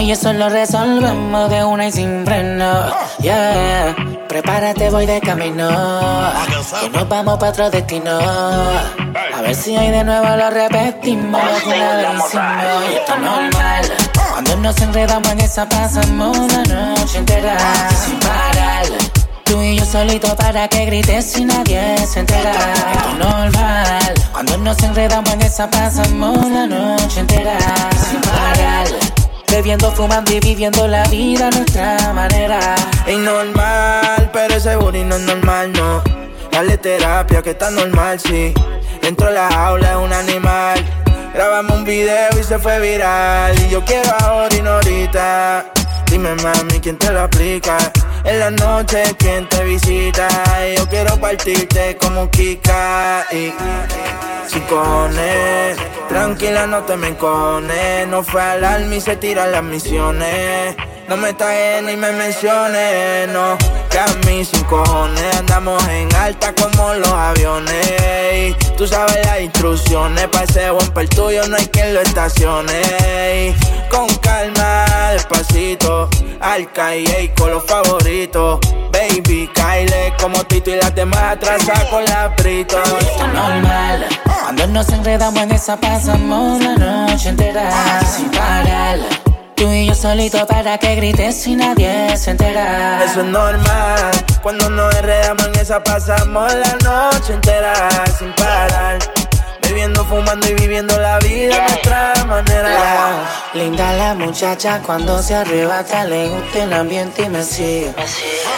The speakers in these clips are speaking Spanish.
Y eso lo resolvemos de una y sin freno. Yeah, prepárate, voy de camino. Que nos vamos para otro destino. A ver si hoy de nuevo lo repetimos. Una vez y esto es normal. Cuando nos enredamos en esa pasamos una noche entera sin parar. Tú y yo solito para que grites y nadie se entera. Esto es normal. Cuando nos enredamos en esa pasamos la noche entera sin parar. Bebiendo, fumando y viviendo la vida a nuestra manera. Es normal, pero ese booty no es normal, no. Dale terapia que está normal, sí. Dentro de la jaula es un animal. Grabamos un video y se fue viral. Y yo quiero ahora y no ahorita. Dime mami, ¿quién te lo aplica? En la noche, ¿quién te visita? yo quiero partirte como Kika. Y sin cojones. Tranquila, no te me encones. No fue al alma y se tiran las misiones. No me tagues ni me menciones, no. Que a mí sin cojones andamos en alta como los aviones. Tú sabes las instrucciones, pa' ese bumper tuyo no hay quien lo estacione. Con calma, despacito, al calle con los favoritos. Baby, Kyle, como Tito y las demás atrasa con la prito. Normal, cuando nos enredamos en esa pasamos la noche entera sin parar. Tú y yo solito para que grites y nadie se entera. Eso es normal. Cuando nos enredamos en esa pasamos la noche entera sin parar. Fumando y viviendo la vida a nuestra manera. Linda la muchacha cuando se arrebata, le gusta el ambiente y me sigue.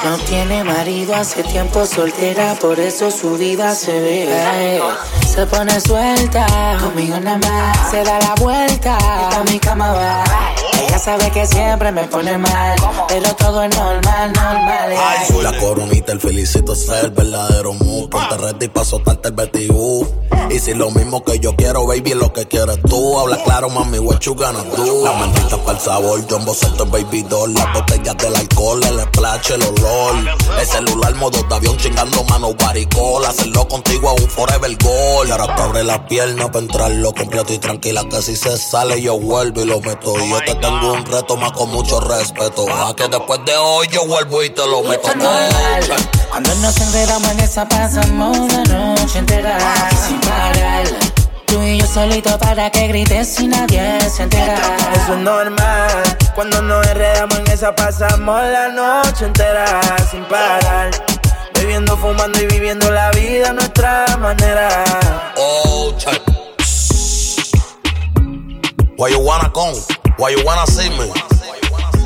No tiene marido, hace tiempo soltera, por eso su vida se ve. Se pone suelta, conmigo nada más. Se da la vuelta, a mi cama va. Ella sabe que siempre me pone mal, pero todo es normal, normal. Ay, la coronita, el felicito es el verdadero mood. Ponte ready pa' soltarte el BTU. Y si lo mismo que yo quiero, baby, es lo que quieres tú. Habla claro, mami, what you gonna do. La maldita para el sabor, Jumbo Center, baby doll. Las botellas del alcohol, el splash, el olor. El celular, modo de avión, chingando mano, baricol. Hacerlo contigo a un forever goal. Y ahora te abre la pierna para entrarlo completo y tranquila. Que si se sale, yo vuelvo y lo meto. Y yo te tengo un reto más con mucho respeto. A que después de hoy yo vuelvo y te lo meto. Cuando nos enredamos en esa pasamos la noche entera sin parar. Tú y yo solito para que grites y nadie se entera. Eso es normal. Cuando nos enredamos en esa pasamos la noche entera sin parar. Bebiendo, fumando y viviendo la vida a nuestra manera. Oh, check. Why you wanna come? Why you wanna see me?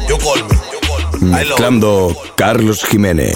You call me. Mezclando Carlos Jiménez.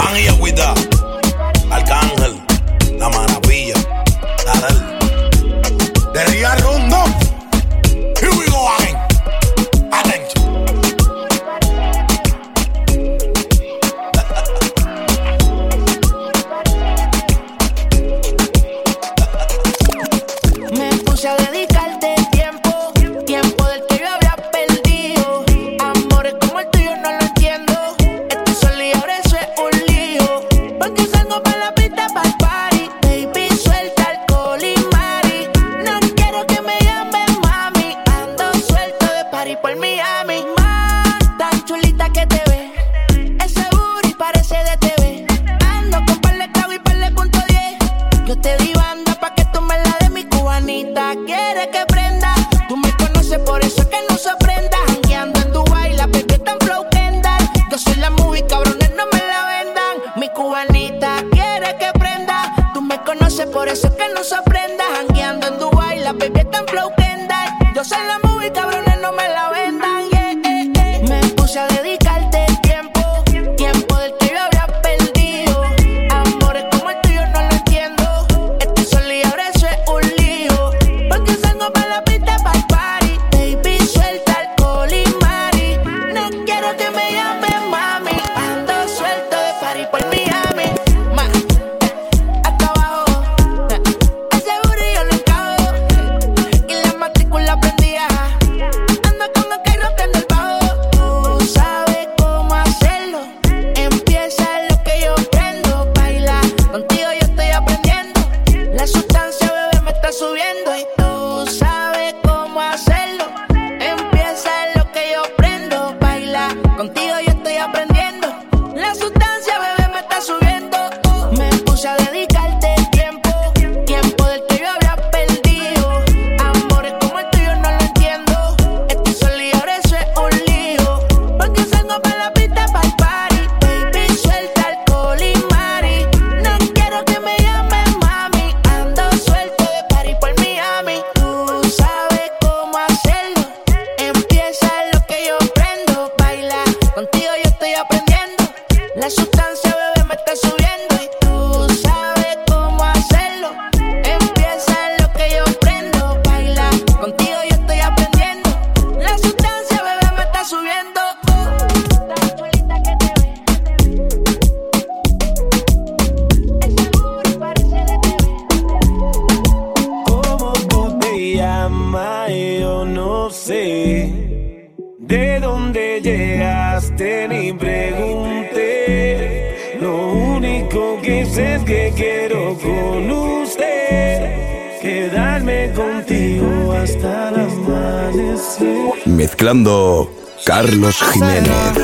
Carlos Jiménez.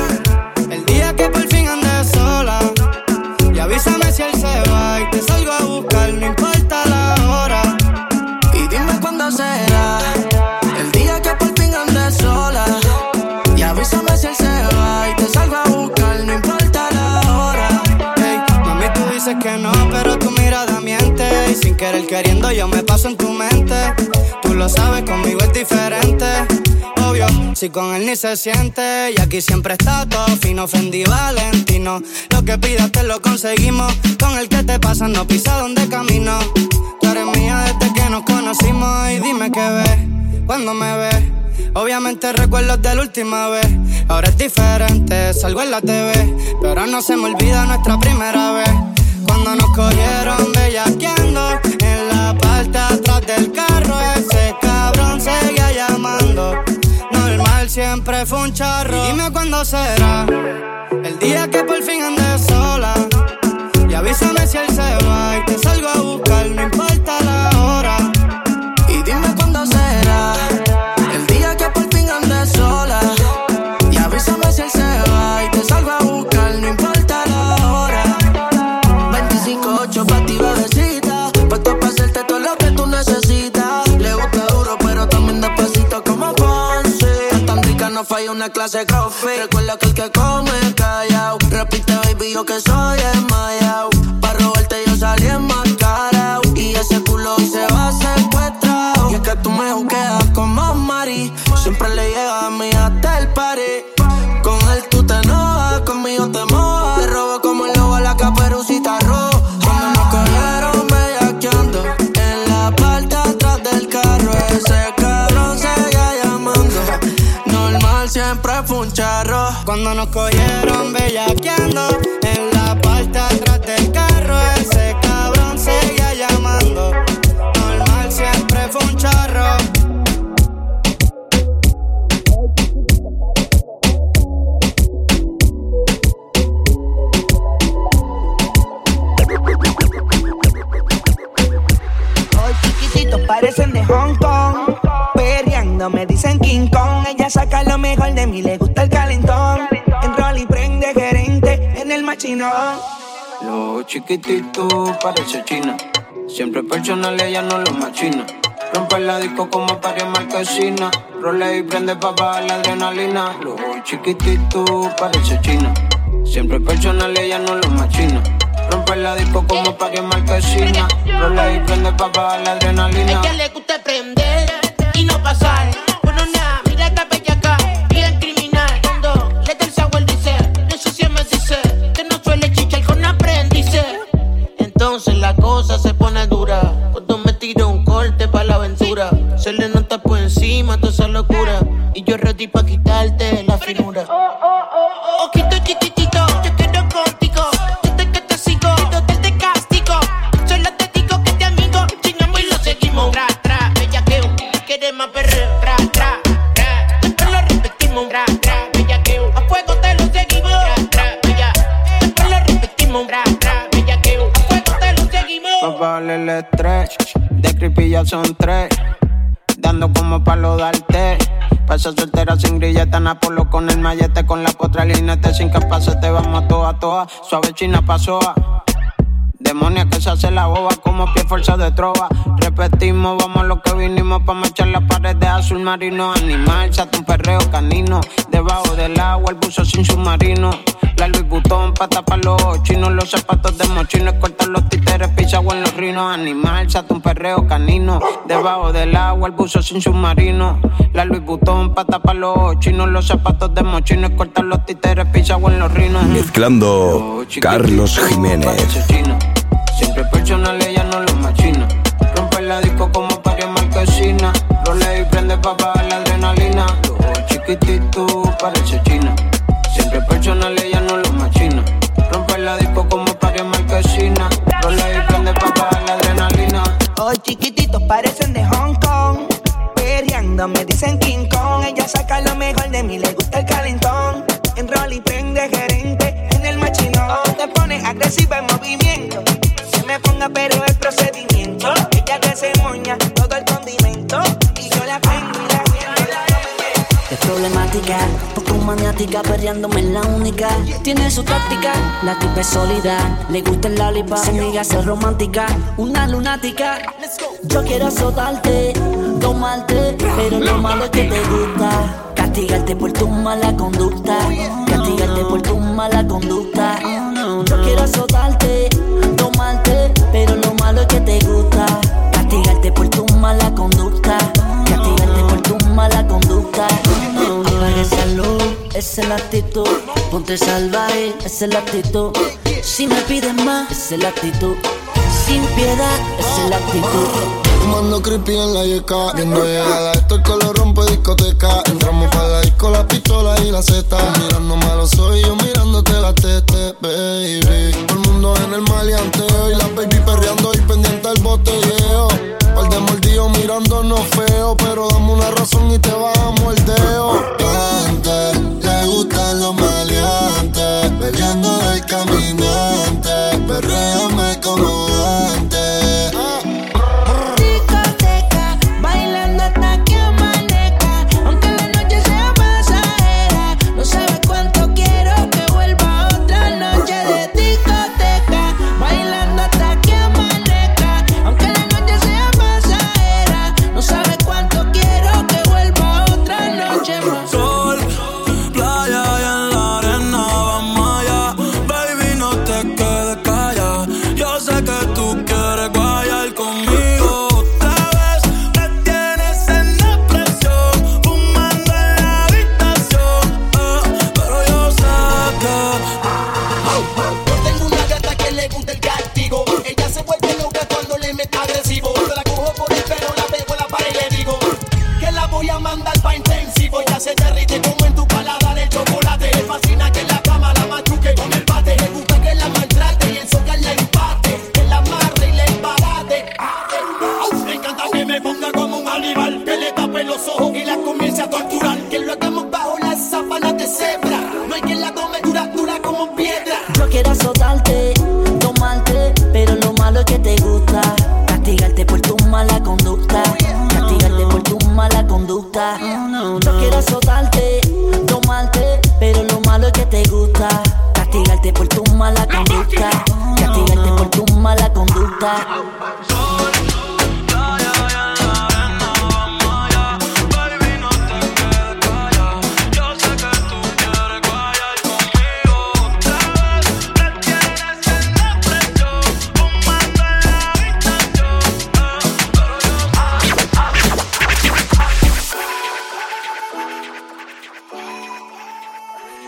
Si con él ni se siente. Y aquí siempre está todo fino, ofendí Valentino. Lo que pidas te lo conseguimos. Con el que te pasa, no pisa donde camino. Tú eres mía desde que nos conocimos. Y dime qué ves cuando me ves. Obviamente recuerdos de la última vez. Ahora es diferente, salgo en la TV. Pero no se me olvida nuestra primera vez. Cuando nos cogieron bellaqueando en la parte atrás del carro, ese cabrón seguía llamando. Siempre fue un charro. Dime cuándo será el día que por fin ande sola. Y avísame si él se va y te salgo a buscar, no importa la clase de. Recuerda que el que come callao. Repite, baby, yo que soy Cuando nos cogieron bellaqueando en la parte atrás del carro, ese cabrón seguía llamando. Normal siempre fue un charro. Hoy chiquititos parecen de Hong Kong. Perreando me dicen King Kong. Ella saca lo mejor de mí, le gusta el calentón. Machinón. Lo chiquitito parece china. Siempre personal, ella no lo machina. Rompe la disco como para marquesina. Role y prende pa' bajar la adrenalina. Lo chiquitito parece china. Siempre personal, ella no lo machina. Rompe la disco como para marquesina. Role y prende pa' bajar la adrenalina. ella le gusta prender y no pasar. Bueno, nada, Entonces la cosa se pone dura. Cuando me tiro un corte pa' la aventura, se le nota por encima toda esa locura. Y yo ready pa' quitarte la finura. Ojito chiquitito, yo el. De creepy ya son tres. Dando como palo darte. Pasa soltera sin grilleta, Napolo con el mallete, con la potra linete, sin que pase, te vamos a toa, toa. Suave china pasó Demonia que se hace la boba como pie fuerza de trova. Repetimos, vamos a lo que vinimos pa' mechar las paredes azul marino. Animal, chate un perreo canino. Debajo del agua, el buzo sin submarino. La Louis Vuitton pa' tapar los chinos. Los zapatos de mochino, cortar los títeres, pisado en los rinos. Animal, chate un perreo canino. Debajo del agua, el buzo sin submarino. La Louis Vuitton pa' tapar los chinos. Los zapatos de mochino, cortar los títeres, pisado en los rinos. Mezclando Carlos Jiménez. Siempre personal, ella no lo machina. Rompe la disco como paria marquesina. Role y prende pa' bajar la adrenalina. Los chiquitito, parece china. Siempre personal, ella no lo machina. Rompe la disco como paria marquesina. Role y prende pa' bajar la adrenalina. Los chiquititos parecen de Hong Kong. Perreando me dicen King Kong. Ella saca lo mejor de mi letra fanática, perreándome es la única. Tiene su táctica, la tipa es sólida. Le gusta el lollipop, se niega a ser romántica. Una lunática, yo quiero azotarte, tomarte. Pero lo malo es que te gusta. Castigarte por tu mala conducta. Castigarte por tu mala conducta. Yo quiero azotarte, tomarte. Pero lo malo es que te gusta. Castigarte por tu mala conducta. Castigarte por tu mala conducta. Uh, apaga esa luz, esa es la actitud. Ponte salvaje, es la actitud. Si me pides más, esa es la actitud. Sin piedad, es la actitud. Fumando creepy en la yeca, viendo llegada, esto el color rompe discoteca. Entramos para la disco, la pistola y la zeta. Mirando malos soy yo mirándote la tete, baby. Todo el mundo en el maleanteo y la baby perreando y pendiente al botelleo. Par de mirándonos feo, pero dame una razón y te bajamos el dedo. Gente, le gustan los maleantes, peleando del caminante, perréame con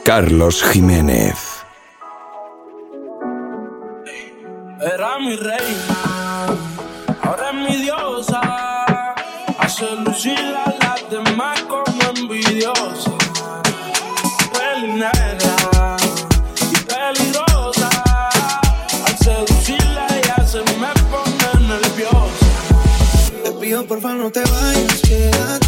Carlos Jiménez. Era mi reina, ahora es mi diosa. Hace lucir a las demás como envidiosa. Peli negra y peligrosa. Al seducirla ella se me pone nerviosa. Te pido porfa no te vayas, quédate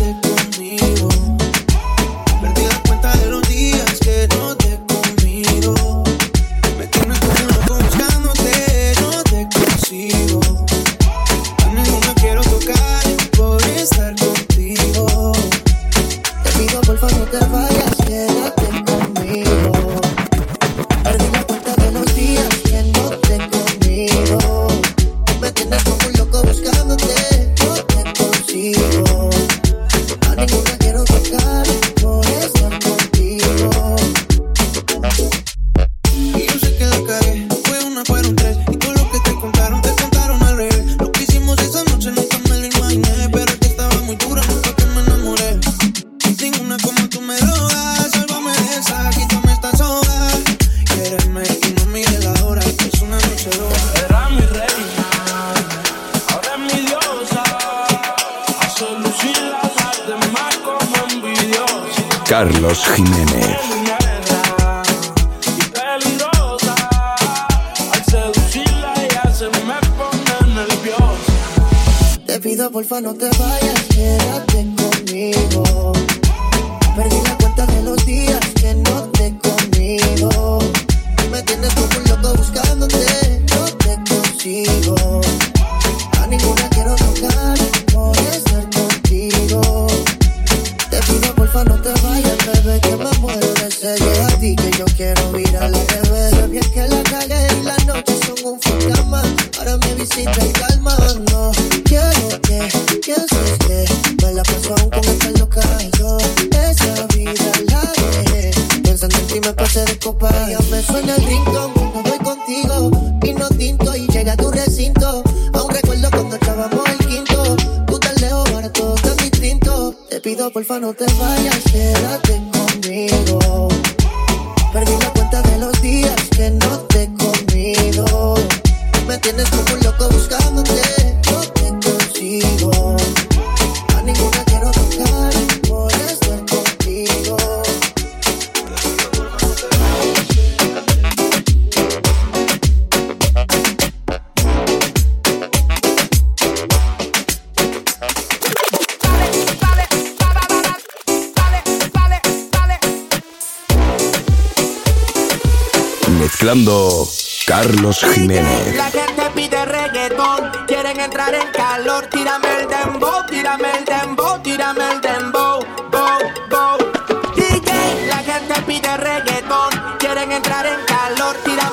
la revés. Sé bien que la cagué y las noches son un fantasma. Ahora me visita y calma, no quiero que pienses que me la paso aún con esta loca. Yo esa vida la dejé. Pensando en ti me pasé de copa. Ya me suena el rincón cuando voy contigo. Y tinto y llega a tu recinto. Aún recuerdo cuando echábamos el quinto. Tú tan lejos, ahora todo tan distinto. Te pido porfa no te vayas, quédate conmigo. Perdí la de los días que no te he comido. Me tienes como Mezclando Carlos Jiménez. La gente pide reggaetón, quieren entrar en calor. Tírame el dembow, tírame el dembow, tírame el dembow, bow, bow. DJ, la gente pide reggaetón, quieren entrar en calor. Tírame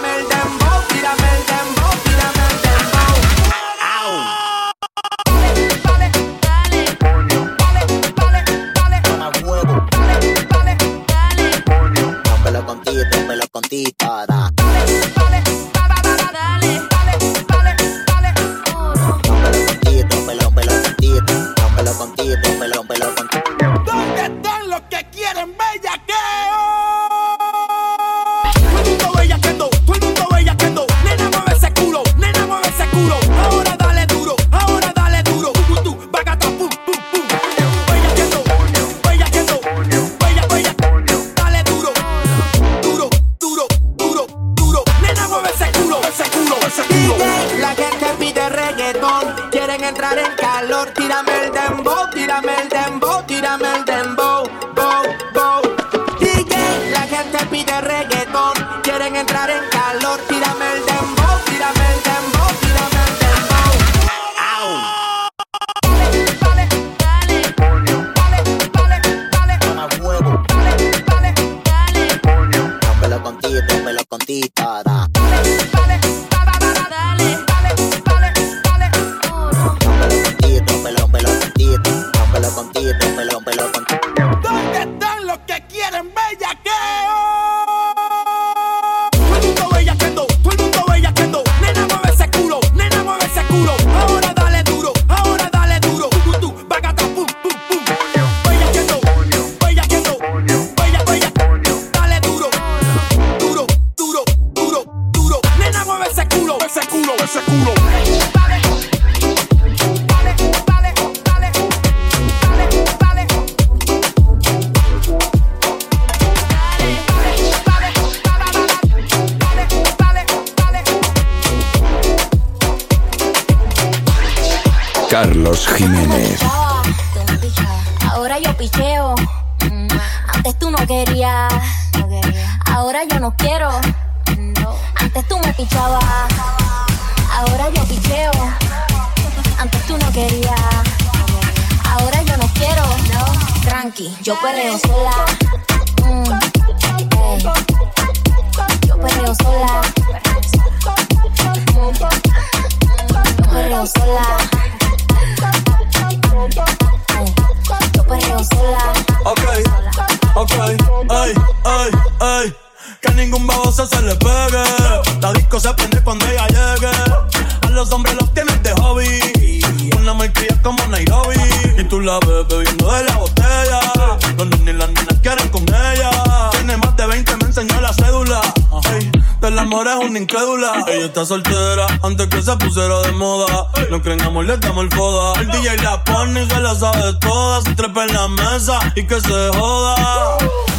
pusieron de moda. No creen amor, le damos el foda. El DJ la pone y se la sabe toda. Se trepa en la mesa y que se joda.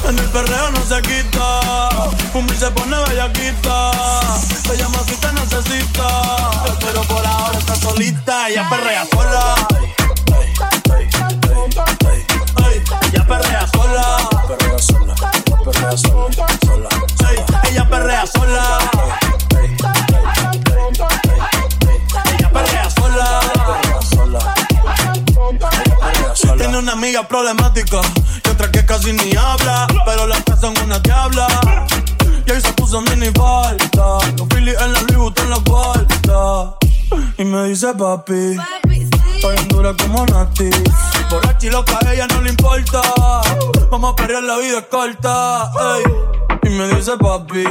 En el perreo no se quita. Fumir se pone bellaquita. Se llama si te necesita. Pero por ahora está solita. Ella perrea sola. Ella perrea sola. Perrea sola. Perrea sola. Sola. Ella perrea sola. problemática y otra que casi ni habla, pero las tres son una diabla. Y ahí se puso mini falta, los Phillies en la Louis en la vuelta. Y me dice papi, estoy en dura como Nati. Por aquí loca a ella no le importa, vamos a perder la vida corta. Y me dice papi.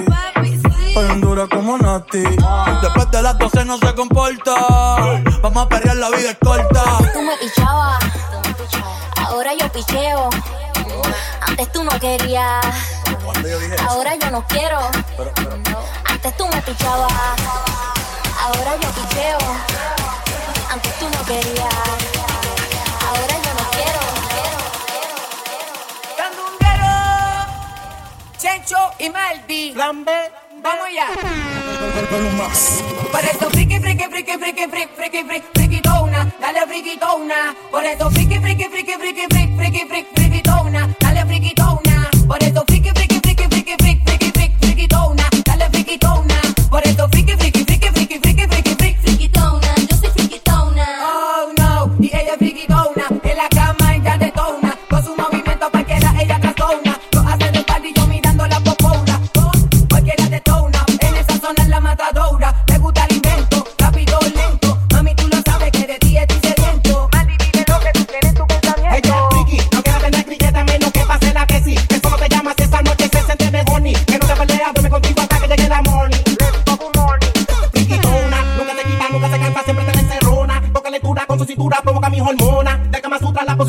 Hoy Honduras como Nati. Ah. Después de las 12 no se comporta. Vamos a perrear la vida es corta. Tú me pichabas ahora yo picheo. Antes tú no querías. Ahora yo no quiero. Antes tú me pichabas. Ahora yo picheo. Antes tú no querías. Ahora yo no quiero. Candunguero, Chencho y Malvi. Vamos ya. Para esto friki, friki, friki, friki, friki, friki, friki dale friquitona. Por eso friki, friki, friki, friki, friki, friki, friki, friki.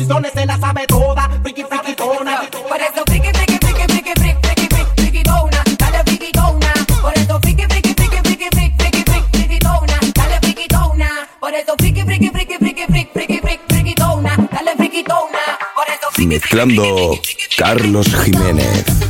se la sabe toda. Friki, friki. Por eso friki. Dale. Por eso. Dale. Por eso. Dale. Por eso friki, Mezclando Carlos Jiménez.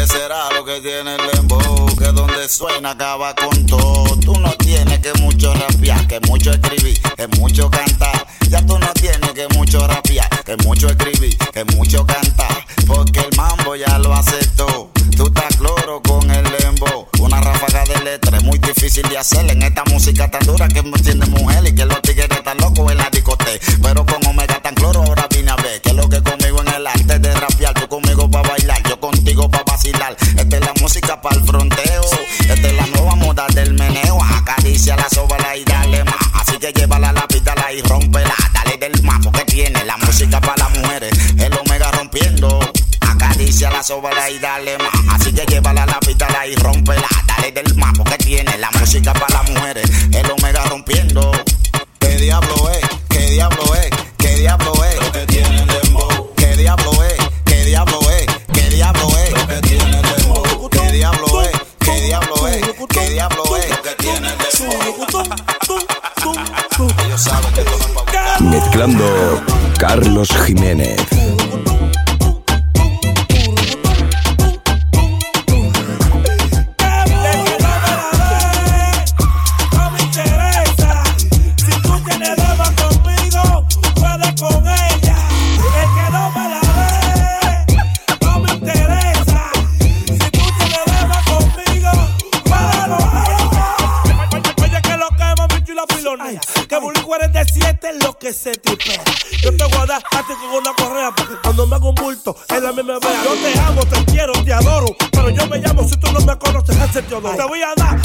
¿Qué será lo que tiene el dembow? Que donde suena acaba con todo. Tú no tienes que mucho rapear, que mucho escribir, que mucho cantar. Ya tú no tienes que mucho rapear, que mucho escribir, que mucho cantar. Porque el mambo ya lo aceptó. Tú estás cloro con el dembow. Una ráfaga de letra es muy difícil de hacer en esta música tan dura que tiene mujer y que los tigres están locos en la discoteca. Pero con Rompela, dale del mambo que tiene. La música para las mujeres, el omega rompiendo. Acaricia la sobra y dale más. Así que llévala a la pita y rompela Carlos Jiménez. Yo te amo, te quiero, te adoro. Pero yo me llamo, si tú no me conoces, es el Teodoro. Te voy a dar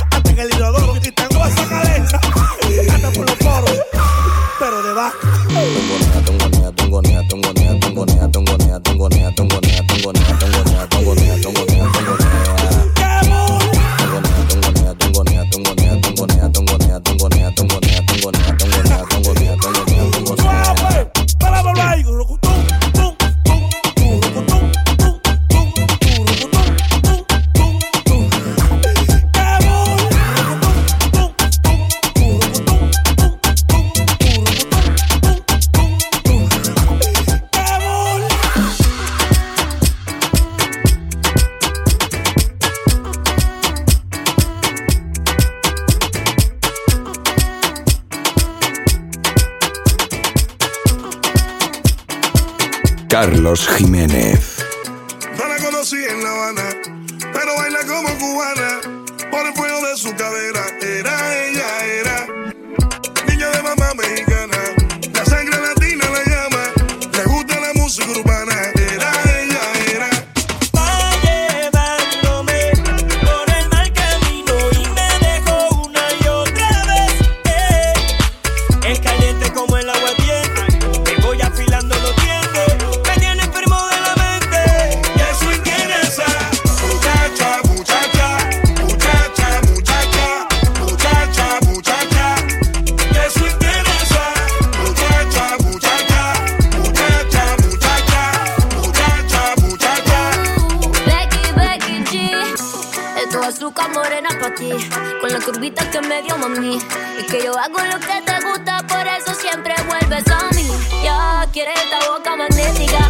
esta boca magnética.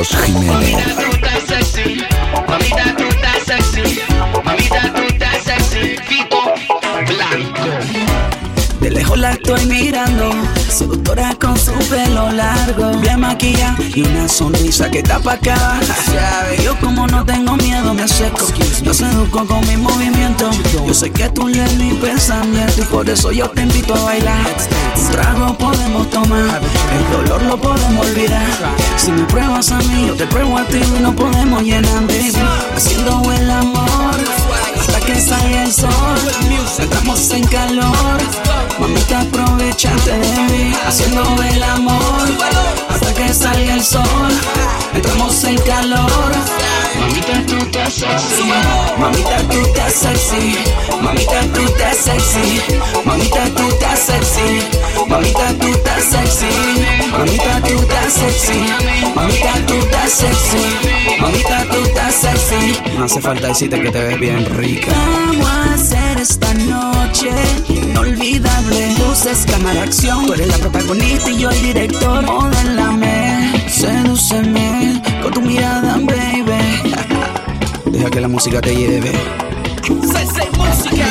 Estás sexy, mamita estás sexy, mamita estás sexy, Fito Blanco. De lejos la estoy mirando, seductora con su pelo largo, bien maquillada y una sonrisa que tapa cada. Yo como no tengo miedo me acerco, yo seduzco con mi movimiento. Yo sé que tú lees mi pensamiento y por eso yo te invito a bailar. Trago podemos tomar, el dolor lo podemos olvidar. Si me pruebas a mí, yo te pruebo a ti y no podemos llenar, baby. Haciendo el amor hasta que salga el sol. Entramos en calor, mamita aprovechate de mí. Haciendo el amor hasta que salga el sol. Entramos en calor. Mamita tú estás sexy, mamita tú estás sexy, mamita tú estás sexy, mamita tú estás sexy, mamita tú estás sexy, mamita tú estás sexy, mamita tú estás sexy, mamita tú estás sexy. No hace falta decirte que te ves bien rica. Vamos a hacer esta noche inolvidable. Luces, cámara, acción. Tú eres la protagonista y yo el director. Modélame, sedúceme con tu mirada, baby. Deja que la música te lleve. Sensei Música,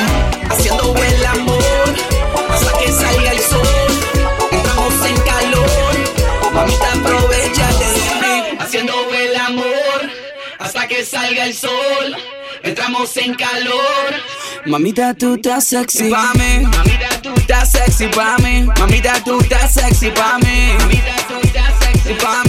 haciendo el amor hasta que salga el sol. Entramos en calor, mamita aprovechate. Haciendo el amor hasta que salga el sol. Entramos en calor. Mamita, tú estás sexy pa' mí. Mamita, tú estás sexy pa' mí. Mamita, tú estás sexy pa' mí. Mamita, tú estás sexy pa' mí.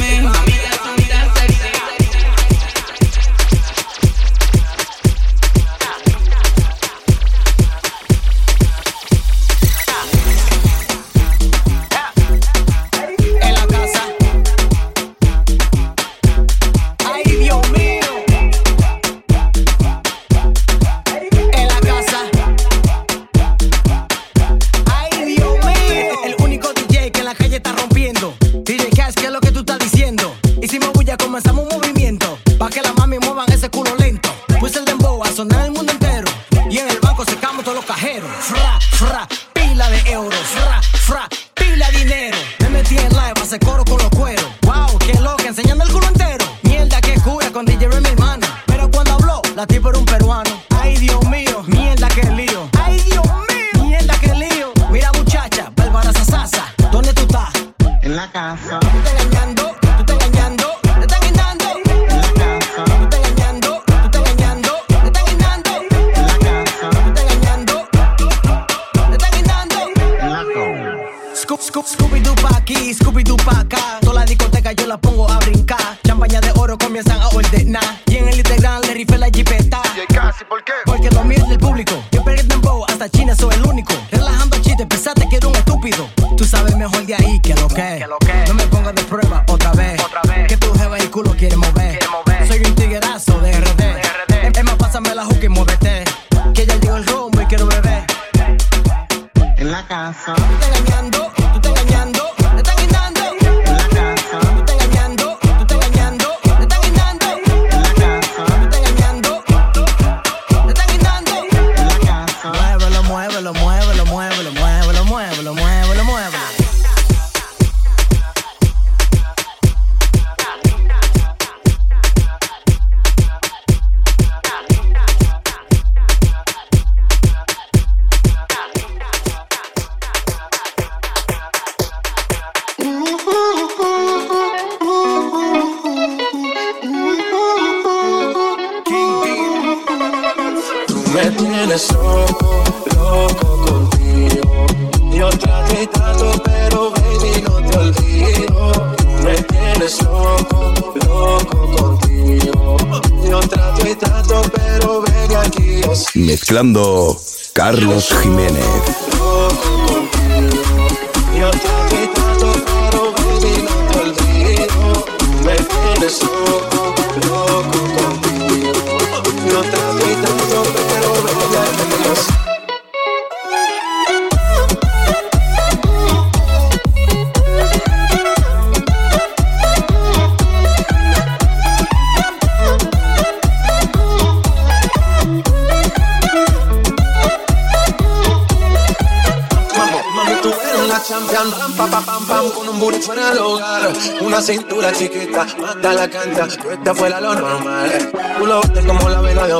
No me pongas de prueba otra vez. Que tu jeva y culo quiere mover. Soy un tiguerazo de RD. Es más, pásame la hook y muévete. Que ya llegó el rumbo y quiero beber. En la casa. Sigo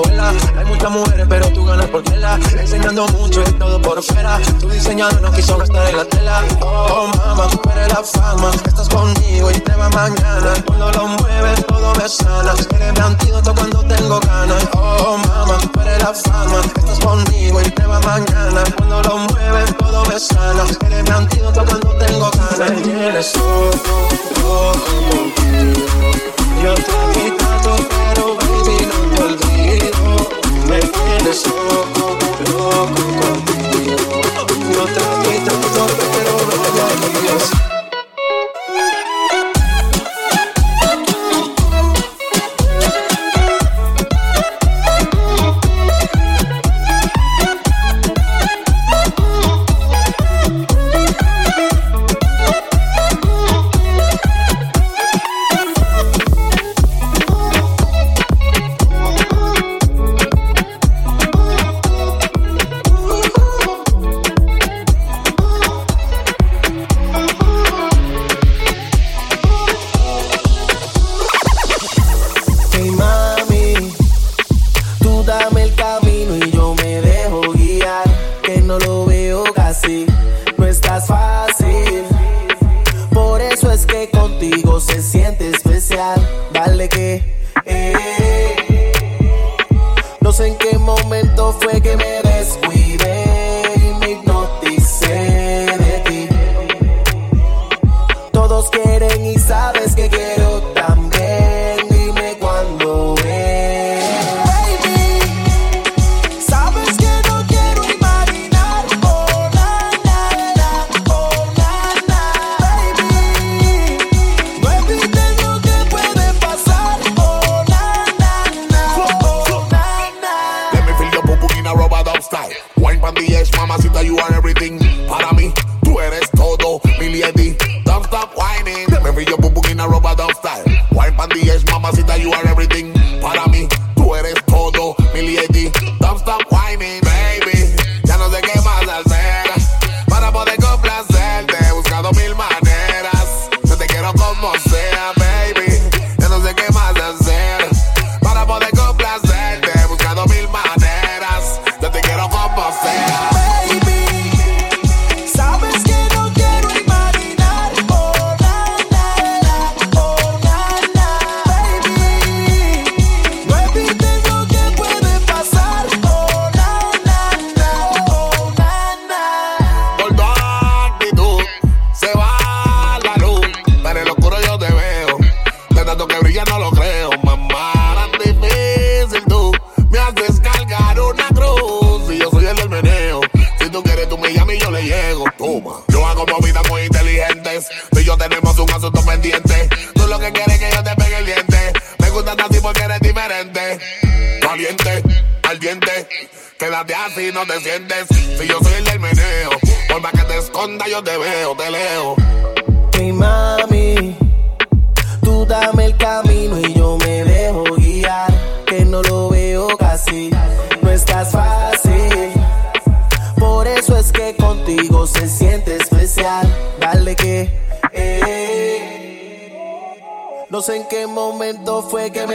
Hay muchas mujeres, pero tú ganas por tela. Enseñando mucho y todo por fuera. Tu diseñador no quiso gastar en la tela. Oh, mama, tú eres la fama. Estás conmigo y te va mañana. Cuando lo mueves, todo me sana. Eres mi antídoto cuando tengo ganas. Oh, mama, tú eres la fama. Estás conmigo y te va mañana. Cuando lo mueves, todo me sana. Eres mi antídoto cuando tengo ganas. Tienes todo. Yo te di tanto, pero baby, no te olvides me tienes loco, loco contigo.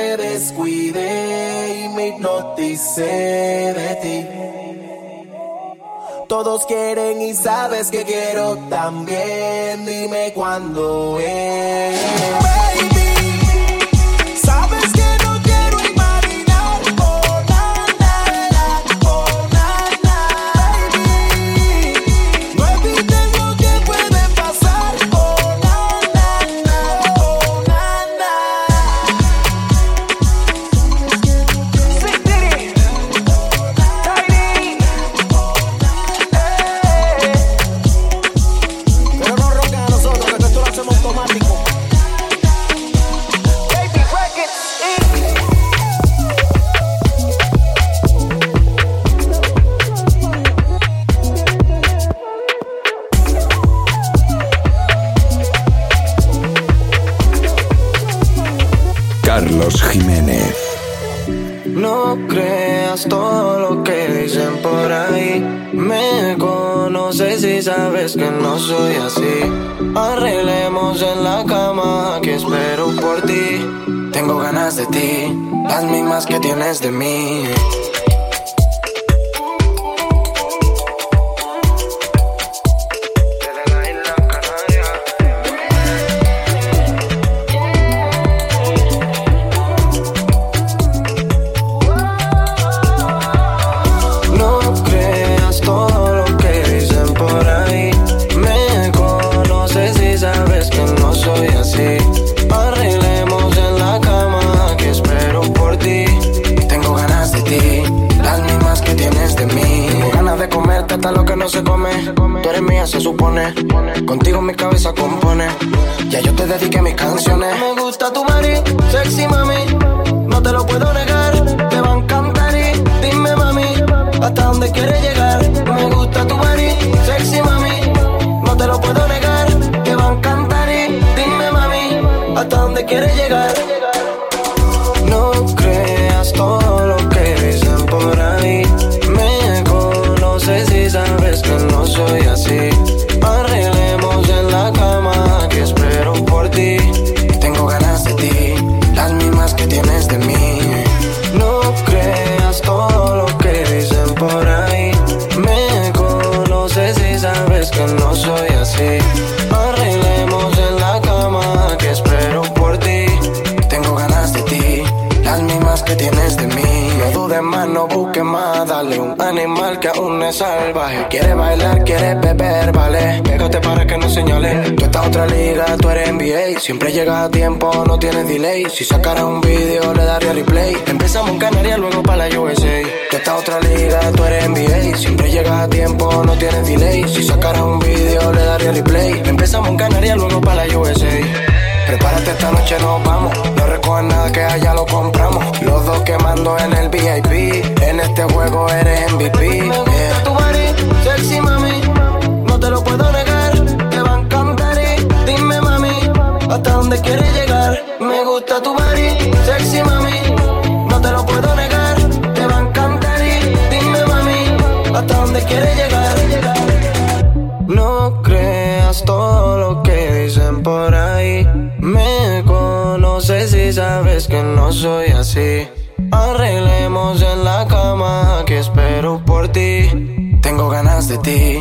te descuidé y me hipnoticé de ti. Todos quieren y sabes que quiero también. Dime cuándo es. Que no soy así. Arreglemos en la cama que espero por ti. Tengo ganas de ti, las mismas que tienes de mí. Que no se come. Tú eres mía, se supone. Contigo mi cabeza compone. Ya yo te dediqué mis canciones. Me gusta tu mari, sexy mami. No te lo puedo negar, te va a encantar y dime mami, hasta dónde quieres llegar. Me gusta tu mari, sexy mami. No te lo puedo negar, te va a encantar y dime mami, hasta dónde quieres llegar. Que aún es salvaje. Quiere bailar, quiere beber, vale. Pégate para que no señale. Tú estás otra liga, tú eres NBA. Siempre llega a tiempo, no tienes delay. Si sacara un video, le daría replay. Empezamos en Canarias, luego para la USA. Tú estás otra liga, tú eres NBA. Siempre llega a tiempo, no tienes delay. Si sacara un video, le daría replay. Empezamos en Canarias, luego para la USA. Prepárate esta noche nos vamos. No recojas nada que allá lo compramos. Los dos quemando en el VIP. En este juego eres MVP. Me gusta tu body, sexy mami. No te lo puedo negar. Te va a encantar y dime mami. Hasta dónde quieres llegar. Me gusta tu body, sexy mami. No te lo puedo negar. Te va a encantar y dime mami. Hasta dónde quieres llegar. No creas todo lo que conoces y sabes que no soy así. Arreglemos en la cama que espero por ti. Tengo ganas de ti.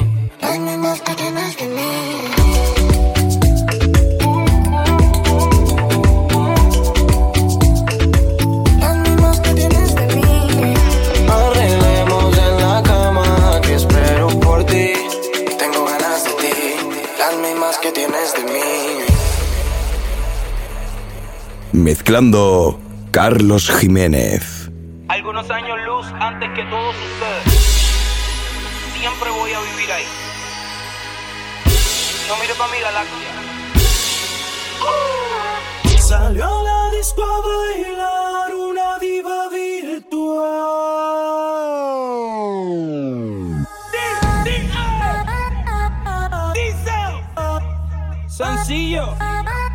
Mezclando Carlos Jiménez. Algunos años luz antes que todos ustedes. Siempre voy a vivir ahí. No mire pa' mi galaxia. Salió a la disco a bailar una diva virtual. Sencillo.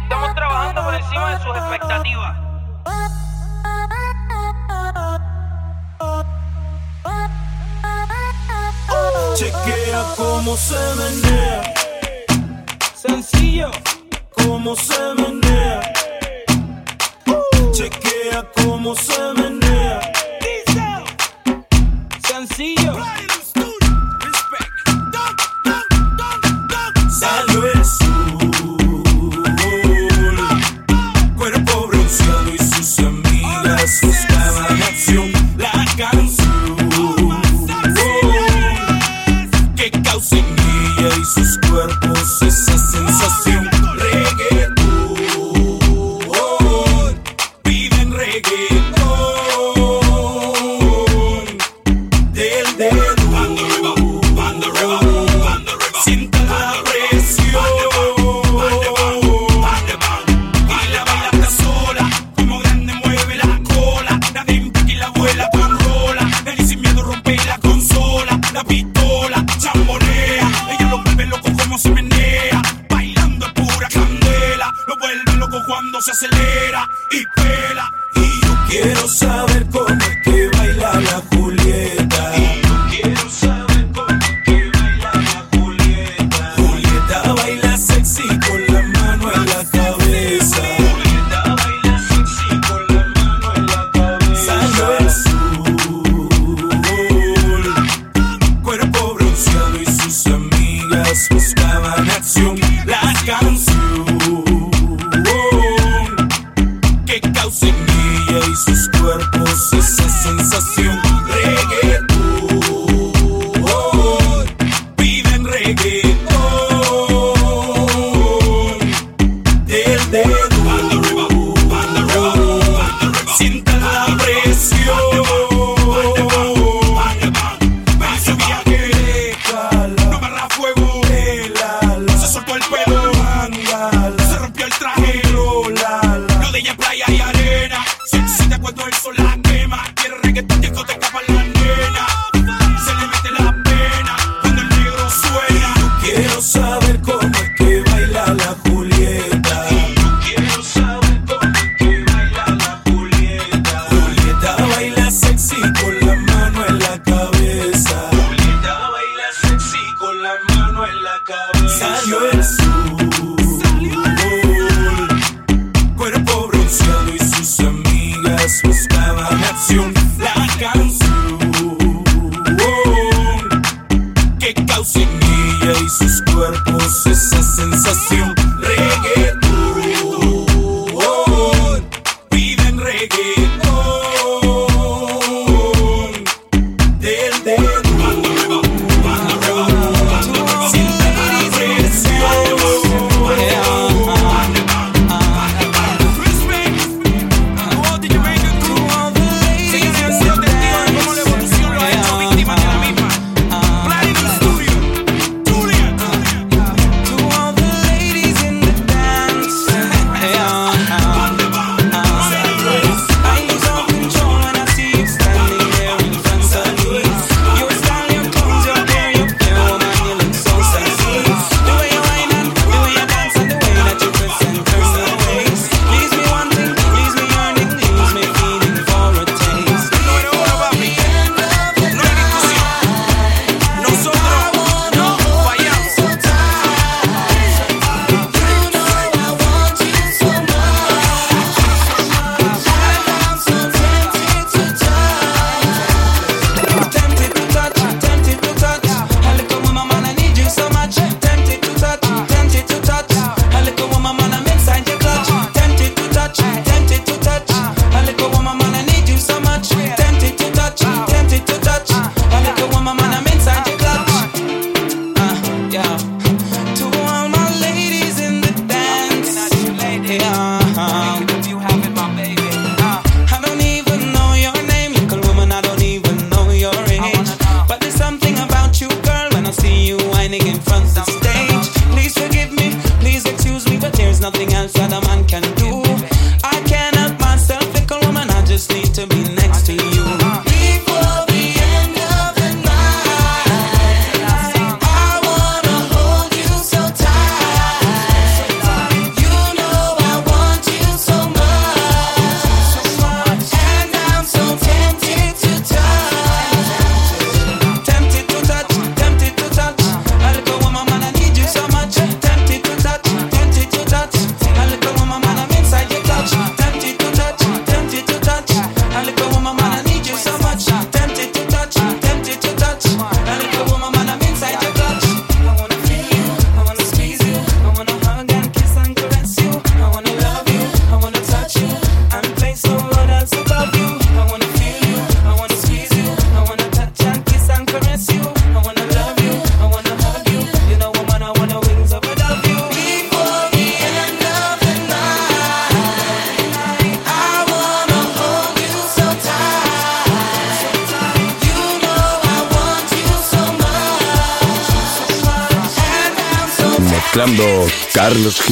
Estamos trabajando por encima de sus expectativas. Chequea cómo se menea. Sencillo. Cómo se menea. Chequea cómo se menea. Sencillo. Del dedo.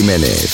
Jiménez.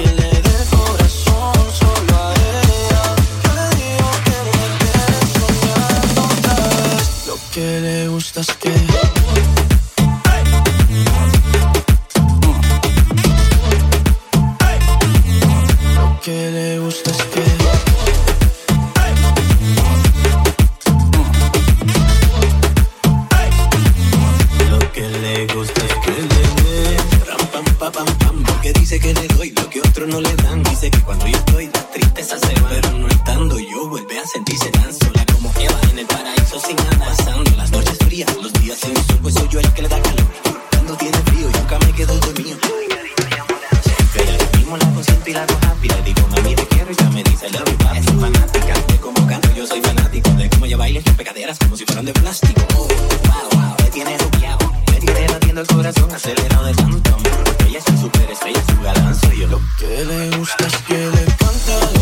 Lo que le gusta es que le canta.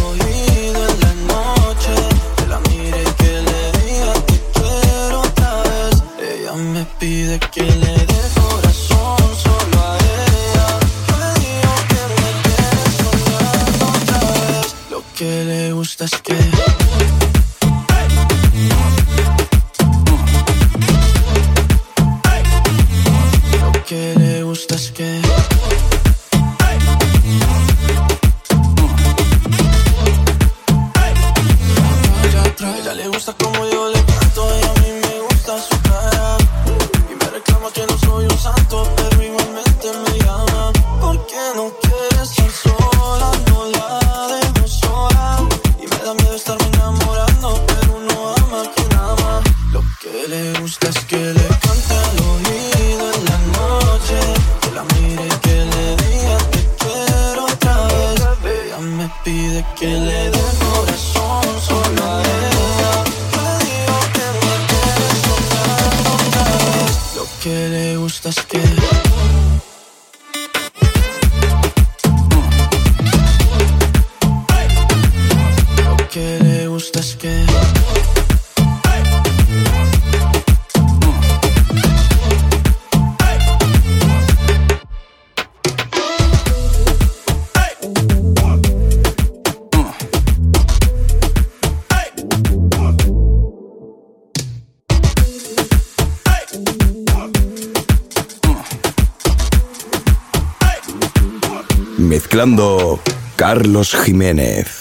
Carlos Jiménez.